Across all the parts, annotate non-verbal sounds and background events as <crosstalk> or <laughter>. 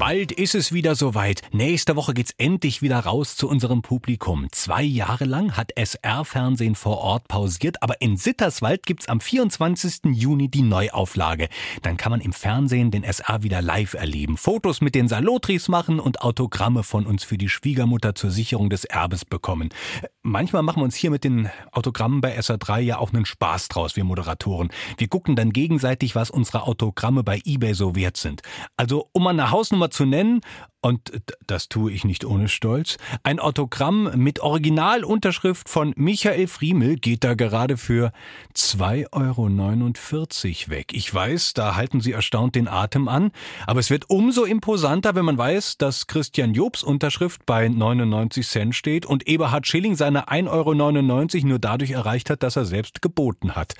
Bald ist es wieder soweit. Nächste Woche geht's endlich wieder raus zu unserem Publikum. Zwei Jahre lang hat SR-Fernsehen vor Ort pausiert, aber in Sitterswald gibt's am 24. Juni die Neuauflage. Dann kann man im Fernsehen den SR wieder live erleben, Fotos mit den Salotris machen und Autogramme von uns für die Schwiegermutter zur Sicherung des Erbes bekommen. Manchmal machen wir uns hier mit den Autogrammen bei SR3 ja auch einen Spaß draus, wir Moderatoren. Wir gucken dann gegenseitig, was unsere Autogramme bei eBay so wert sind. Also, um mal eine Hausnummer zu nennen, und das tue ich nicht ohne Stolz, ein Autogramm mit Originalunterschrift von Michael Friemel geht da gerade für 2,49 Euro weg. Ich weiß, da halten Sie erstaunt den Atem an, aber es wird umso imposanter, wenn man weiß, dass Christian Jobs Unterschrift bei 99 Cent steht und Eberhard Schilling seine 1,99 Euro nur dadurch erreicht hat, dass er selbst geboten hat.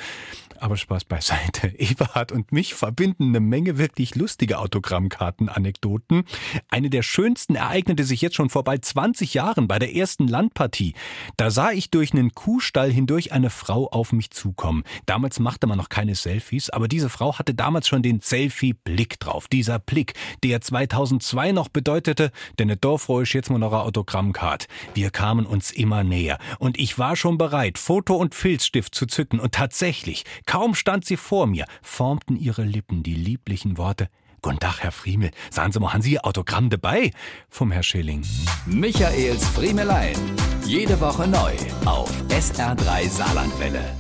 Aber Spaß beiseite. <laughs> Eberhard und mich verbinden eine Menge wirklich lustige Autogrammkarten-Anekdoten. Eine der schönsten ereignete sich jetzt schon vor bald 20 Jahren bei der ersten Landpartie. Da sah ich durch einen Kuhstall hindurch eine Frau auf mich zukommen. Damals machte man noch keine Selfies, aber diese Frau hatte damals schon den Selfie-Blick drauf. Dieser Blick, der 2002 noch bedeutete, denn eine ist jetzt mal noch eine Autogrammkarte. Wir kamen uns immer näher und ich war schon bereit, Foto und Filzstift zu zücken und tatsächlich Kaum stand sie vor mir, formten ihre Lippen die lieblichen Worte Guten Tag, Herr Friemel. Sagen Sie mal, haben Sie Ihr Autogramm dabei? Vom Herr Schilling. Michaels Friemelein. Jede Woche neu auf SR3 Saarlandwelle.